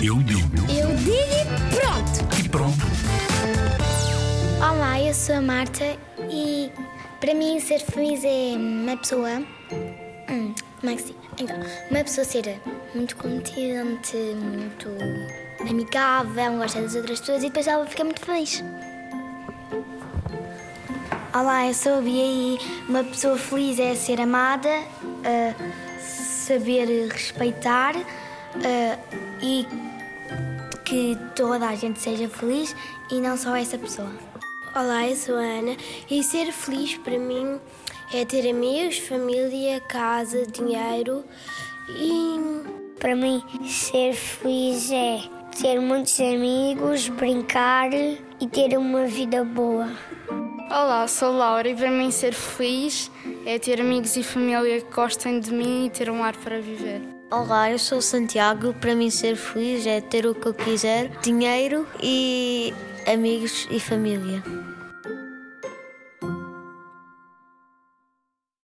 Eu digo. Eu digo e pronto! E pronto. Olá, eu sou a Marta e para mim ser feliz é uma pessoa. Hum, como é que se? Então, uma pessoa ser muito contente, muito amigável, gosta das outras pessoas e depois ela fica muito feliz. Olá, eu sou a Bia e uma pessoa feliz é ser amada, ah, saber respeitar ah, e que toda a gente seja feliz e não só essa pessoa. Olá, eu sou a Ana e ser feliz para mim é ter amigos, família, casa, dinheiro e Para mim, ser feliz é ter muitos amigos, brincar e ter uma vida boa. Olá, sou Laura e para mim ser feliz é ter amigos e família que gostem de mim e ter um ar para viver. Olá, eu sou Santiago. Para mim, ser feliz é ter o que eu quiser, dinheiro e amigos e família.